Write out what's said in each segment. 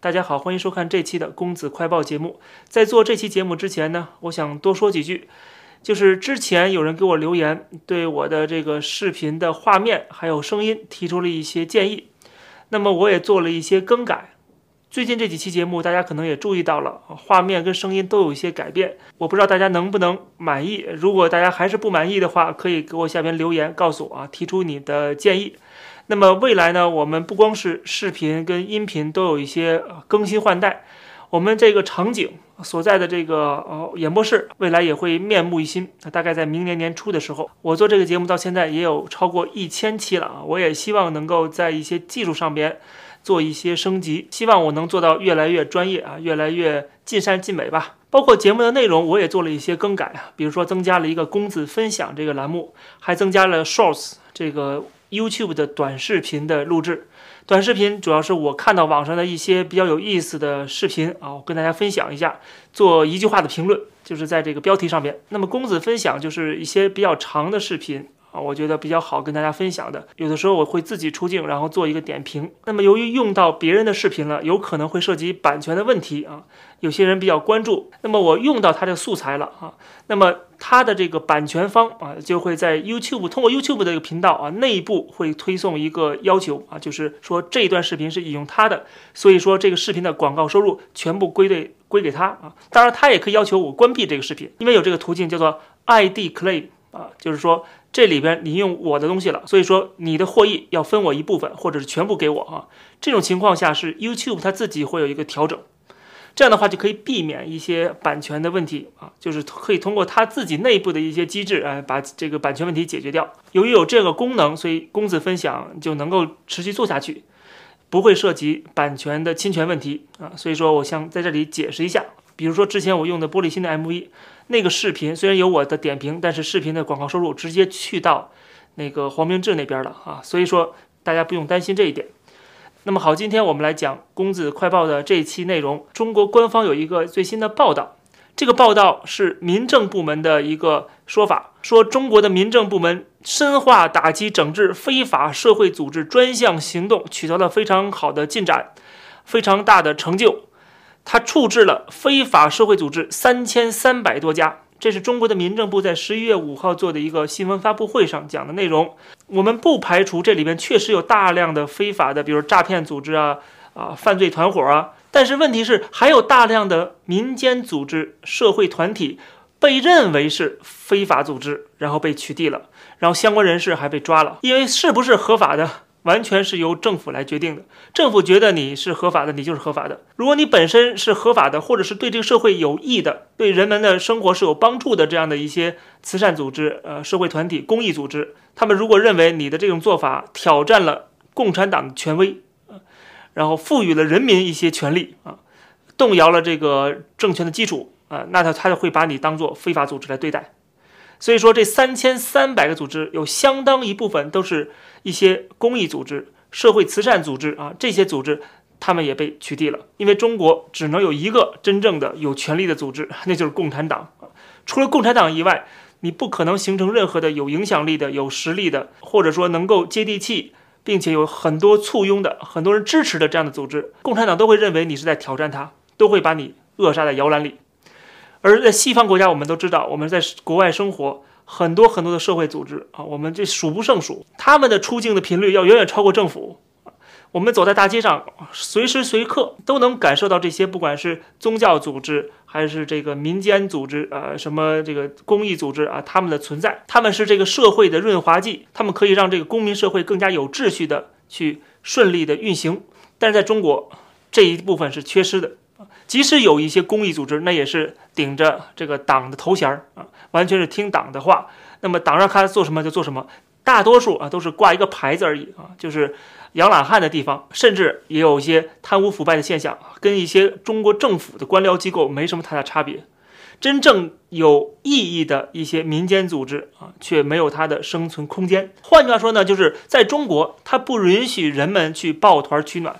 大家好，欢迎收看这期的公子快报节目。在做这期节目之前呢，我想多说几句，就是之前有人给我留言，对我的这个视频的画面还有声音提出了一些建议，那么我也做了一些更改。最近这几期节目，大家可能也注意到了，画面跟声音都有一些改变。我不知道大家能不能满意。如果大家还是不满意的话，可以给我下边留言告诉我啊，提出你的建议。那么未来呢，我们不光是视频跟音频都有一些更新换代，我们这个场景所在的这个呃演播室，未来也会面目一新。大概在明年年初的时候，我做这个节目到现在也有超过一千期了啊，我也希望能够在一些技术上边。做一些升级，希望我能做到越来越专业啊，越来越尽善尽美吧。包括节目的内容，我也做了一些更改啊，比如说增加了一个公子分享这个栏目，还增加了 Shorts 这个 YouTube 的短视频的录制。短视频主要是我看到网上的一些比较有意思的视频啊，我跟大家分享一下，做一句话的评论，就是在这个标题上面。那么公子分享就是一些比较长的视频。啊，我觉得比较好跟大家分享的，有的时候我会自己出镜，然后做一个点评。那么由于用到别人的视频了，有可能会涉及版权的问题啊，有些人比较关注。那么我用到他的素材了啊，那么他的这个版权方啊，就会在 YouTube 通过 YouTube 的这个频道啊，内部会推送一个要求啊，就是说这一段视频是引用他的，所以说这个视频的广告收入全部归对归给他啊。当然他也可以要求我关闭这个视频，因为有这个途径叫做 ID Claim 啊，就是说。这里边你用我的东西了，所以说你的获益要分我一部分，或者是全部给我啊。这种情况下是 YouTube 它自己会有一个调整，这样的话就可以避免一些版权的问题啊，就是可以通过它自己内部的一些机制哎，把这个版权问题解决掉。由于有这个功能，所以公子分享就能够持续做下去，不会涉及版权的侵权问题啊。所以说，我想在这里解释一下。比如说之前我用的玻璃心的 MV，那个视频虽然有我的点评，但是视频的广告收入直接去到那个黄明志那边了啊，所以说大家不用担心这一点。那么好，今天我们来讲公子快报的这一期内容。中国官方有一个最新的报道，这个报道是民政部门的一个说法，说中国的民政部门深化打击整治非法社会组织专项行动，取得了非常好的进展，非常大的成就。他处置了非法社会组织三千三百多家，这是中国的民政部在十一月五号做的一个新闻发布会上讲的内容。我们不排除这里面确实有大量的非法的，比如诈骗组织啊啊犯罪团伙啊，但是问题是还有大量的民间组织、社会团体被认为是非法组织，然后被取缔了，然后相关人士还被抓了，因为是不是合法的？完全是由政府来决定的。政府觉得你是合法的，你就是合法的。如果你本身是合法的，或者是对这个社会有益的，对人们的生活是有帮助的，这样的一些慈善组织、呃社会团体、公益组织，他们如果认为你的这种做法挑战了共产党的权威，然后赋予了人民一些权利啊，动摇了这个政权的基础啊，那他他就会把你当做非法组织来对待。所以说，这三千三百个组织有相当一部分都是一些公益组织、社会慈善组织啊，这些组织他们也被取缔了。因为中国只能有一个真正的有权力的组织，那就是共产党除了共产党以外，你不可能形成任何的有影响力的、有实力的，或者说能够接地气，并且有很多簇拥的、很多人支持的这样的组织。共产党都会认为你是在挑战他，都会把你扼杀在摇篮里。而在西方国家，我们都知道，我们在国外生活，很多很多的社会组织啊，我们这数不胜数，他们的出境的频率要远远超过政府。我们走在大街上，随时随刻都能感受到这些，不管是宗教组织还是这个民间组织，呃，什么这个公益组织啊，他们的存在，他们是这个社会的润滑剂，他们可以让这个公民社会更加有秩序的去顺利的运行。但是在中国，这一部分是缺失的。即使有一些公益组织，那也是顶着这个党的头衔儿啊，完全是听党的话。那么党让他做什么就做什么，大多数啊都是挂一个牌子而已啊，就是养懒汉的地方，甚至也有一些贪污腐败的现象，跟一些中国政府的官僚机构没什么太大差别。真正有意义的一些民间组织啊，却没有它的生存空间。换句话说呢，就是在中国，它不允许人们去抱团取暖。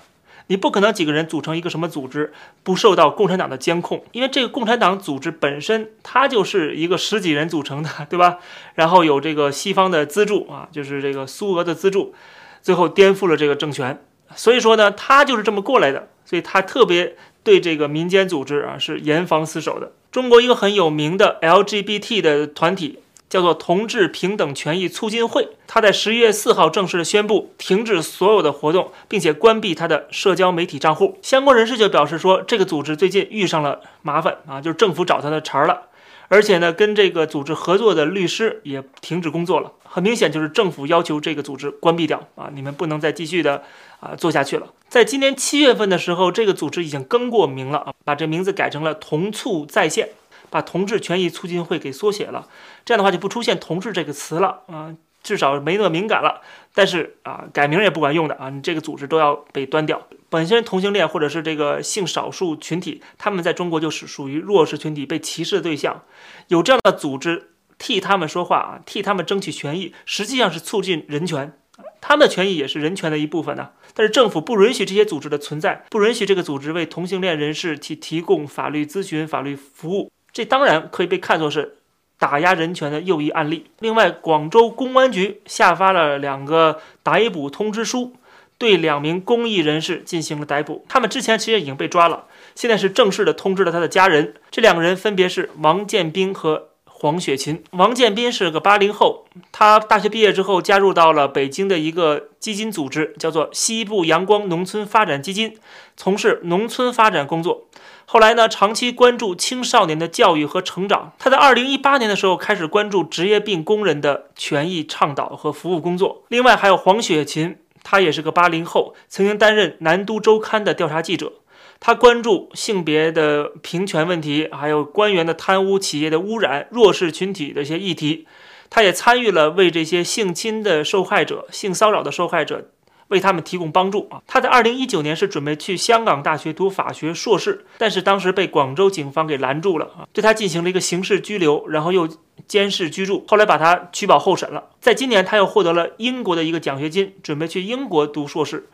你不可能几个人组成一个什么组织不受到共产党的监控，因为这个共产党组织本身它就是一个十几人组成的，对吧？然后有这个西方的资助啊，就是这个苏俄的资助，最后颠覆了这个政权。所以说呢，他就是这么过来的。所以他特别对这个民间组织啊是严防死守的。中国一个很有名的 LGBT 的团体叫做同志平等权益促进会，他在十一月四号正式宣布停止所有的活动，并且关闭他的社交媒体账户。相关人士就表示说，这个组织最近遇上了麻烦啊，就是政府找他的茬儿了。而且呢，跟这个组织合作的律师也停止工作了。很明显，就是政府要求这个组织关闭掉啊，你们不能再继续的啊做下去了。在今年七月份的时候，这个组织已经更过名了啊，把这名字改成了同促在线，把同志权益促进会给缩写了。这样的话就不出现“同志”这个词了啊。至少没那么敏感了，但是啊，改名也不管用的啊，你这个组织都要被端掉。本身同性恋或者是这个性少数群体，他们在中国就是属于弱势群体，被歧视的对象。有这样的组织替他们说话啊，替他们争取权益，实际上是促进人权，他们的权益也是人权的一部分呢。但是政府不允许这些组织的存在，不允许这个组织为同性恋人士去提供法律咨询、法律服务，这当然可以被看作是。打压人权的又一案例。另外，广州公安局下发了两个逮捕通知书，对两名公益人士进行了逮捕。他们之前其实已经被抓了，现在是正式的通知了他的家人。这两个人分别是王建斌和黄雪琴。王建斌是个八零后，他大学毕业之后加入到了北京的一个基金组织，叫做西部阳光农村发展基金，从事农村发展工作。后来呢，长期关注青少年的教育和成长。他在二零一八年的时候开始关注职业病工人的权益倡导和服务工作。另外还有黄雪琴，她也是个八零后，曾经担任《南都周刊》的调查记者。她关注性别的平权问题，还有官员的贪污、企业的污染、弱势群体的一些议题。她也参与了为这些性侵的受害者、性骚扰的受害者。为他们提供帮助啊！他在二零一九年是准备去香港大学读法学硕士，但是当时被广州警方给拦住了啊，对他进行了一个刑事拘留，然后又监视居住，后来把他取保候审了。在今年，他又获得了英国的一个奖学金，准备去英国读硕士。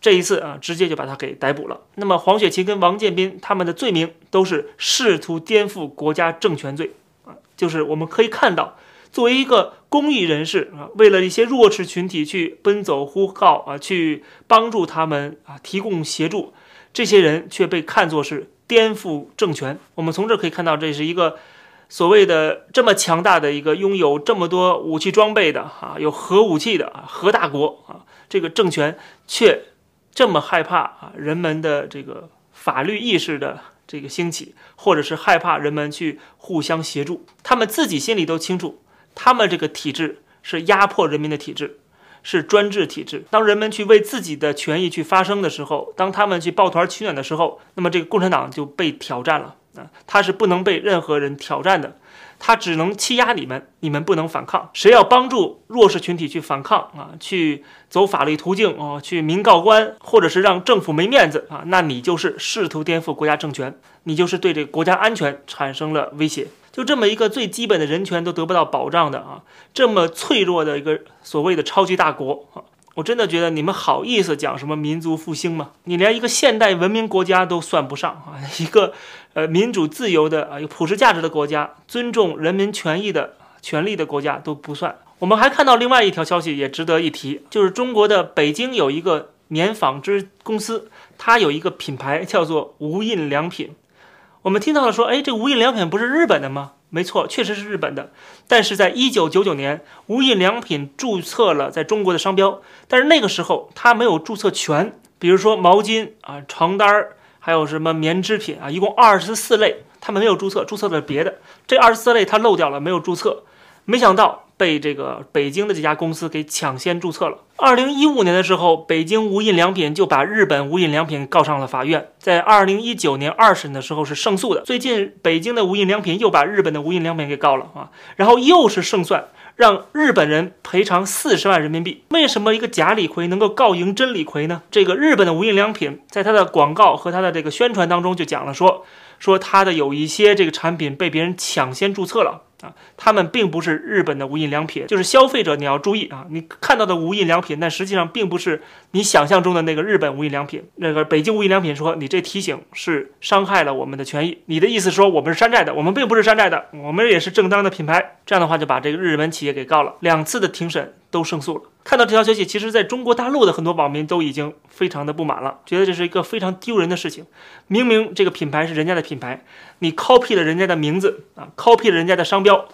这一次啊，直接就把他给逮捕了。那么，黄雪琴跟王建斌他们的罪名都是试图颠覆国家政权罪啊，就是我们可以看到。作为一个公益人士啊，为了一些弱势群体去奔走呼号啊，去帮助他们啊，提供协助，这些人却被看作是颠覆政权。我们从这可以看到，这是一个所谓的这么强大的一个拥有这么多武器装备的啊，有核武器的啊核大国啊，这个政权却这么害怕啊人们的这个法律意识的这个兴起，或者是害怕人们去互相协助，他们自己心里都清楚。他们这个体制是压迫人民的体制，是专制体制。当人们去为自己的权益去发声的时候，当他们去抱团取暖的时候，那么这个共产党就被挑战了啊！他是不能被任何人挑战的，他只能欺压你们，你们不能反抗。谁要帮助弱势群体去反抗啊，去走法律途径啊，去明告官，或者是让政府没面子啊，那你就是试图颠覆国家政权，你就是对这个国家安全产生了威胁。就这么一个最基本的人权都得不到保障的啊，这么脆弱的一个所谓的超级大国啊，我真的觉得你们好意思讲什么民族复兴吗？你连一个现代文明国家都算不上啊，一个呃民主自由的啊有普世价值的国家，尊重人民权益的权利的国家都不算。我们还看到另外一条消息也值得一提，就是中国的北京有一个棉纺织公司，它有一个品牌叫做无印良品。我们听到了说，哎，这无印良品不是日本的吗？没错，确实是日本的。但是在一九九九年，无印良品注册了在中国的商标，但是那个时候它没有注册权。比如说毛巾啊、床单儿，还有什么棉织品啊，一共二十四类，他们没有注册，注册了别的。这二十四类它漏掉了，没有注册。没想到。被这个北京的这家公司给抢先注册了。二零一五年的时候，北京无印良品就把日本无印良品告上了法院。在二零一九年二审的时候是胜诉的。最近北京的无印良品又把日本的无印良品给告了啊，然后又是胜算，让日本人赔偿四十万人民币。为什么一个假李逵能够告赢真李逵呢？这个日本的无印良品在他的广告和他的这个宣传当中就讲了说，说他的有一些这个产品被别人抢先注册了。啊，他们并不是日本的无印良品，就是消费者你要注意啊，你看到的无印良品，但实际上并不是你想象中的那个日本无印良品。那个北京无印良品说你这提醒是伤害了我们的权益，你的意思说我们是山寨的，我们并不是山寨的，我们也是正当的品牌。这样的话就把这个日本企业给告了，两次的庭审都胜诉了。看到这条消息，其实在中国大陆的很多网民都已经非常的不满了，觉得这是一个非常丢人的事情。明明这个品牌是人家的品牌，你 copy 了人家的名字啊，copy 了人家的商标，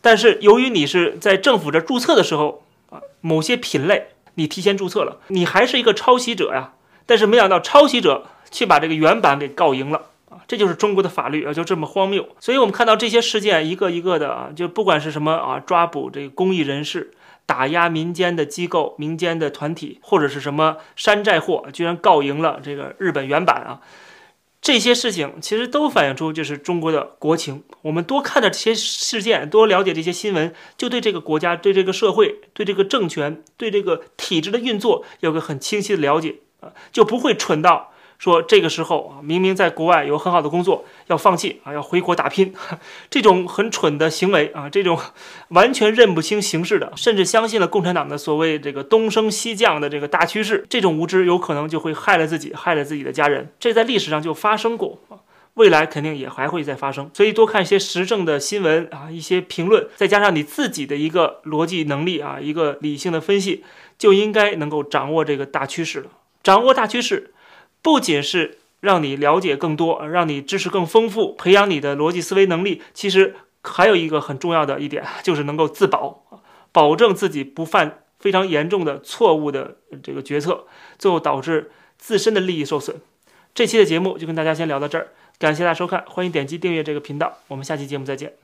但是由于你是在政府这注册的时候啊，某些品类你提前注册了，你还是一个抄袭者呀。但是没想到抄袭者却把这个原版给告赢了啊。这就是中国的法律啊，就这么荒谬。所以，我们看到这些事件一个一个的啊，就不管是什么啊，抓捕这个公益人士，打压民间的机构、民间的团体，或者是什么山寨货，居然告赢了这个日本原版啊，这些事情其实都反映出就是中国的国情。我们多看的这些事件，多了解这些新闻，就对这个国家、对这个社会、对这个政权、对这个体制的运作有个很清晰的了解啊，就不会蠢到。说这个时候啊，明明在国外有很好的工作，要放弃啊，要回国打拼，这种很蠢的行为啊，这种完全认不清形势的，甚至相信了共产党的所谓这个东升西降的这个大趋势，这种无知有可能就会害了自己，害了自己的家人。这在历史上就发生过啊，未来肯定也还会再发生。所以多看一些时政的新闻啊，一些评论，再加上你自己的一个逻辑能力啊，一个理性的分析，就应该能够掌握这个大趋势了。掌握大趋势。不仅是让你了解更多，让你知识更丰富，培养你的逻辑思维能力，其实还有一个很重要的一点，就是能够自保，保证自己不犯非常严重的错误的这个决策，最后导致自身的利益受损。这期的节目就跟大家先聊到这儿，感谢大家收看，欢迎点击订阅这个频道，我们下期节目再见。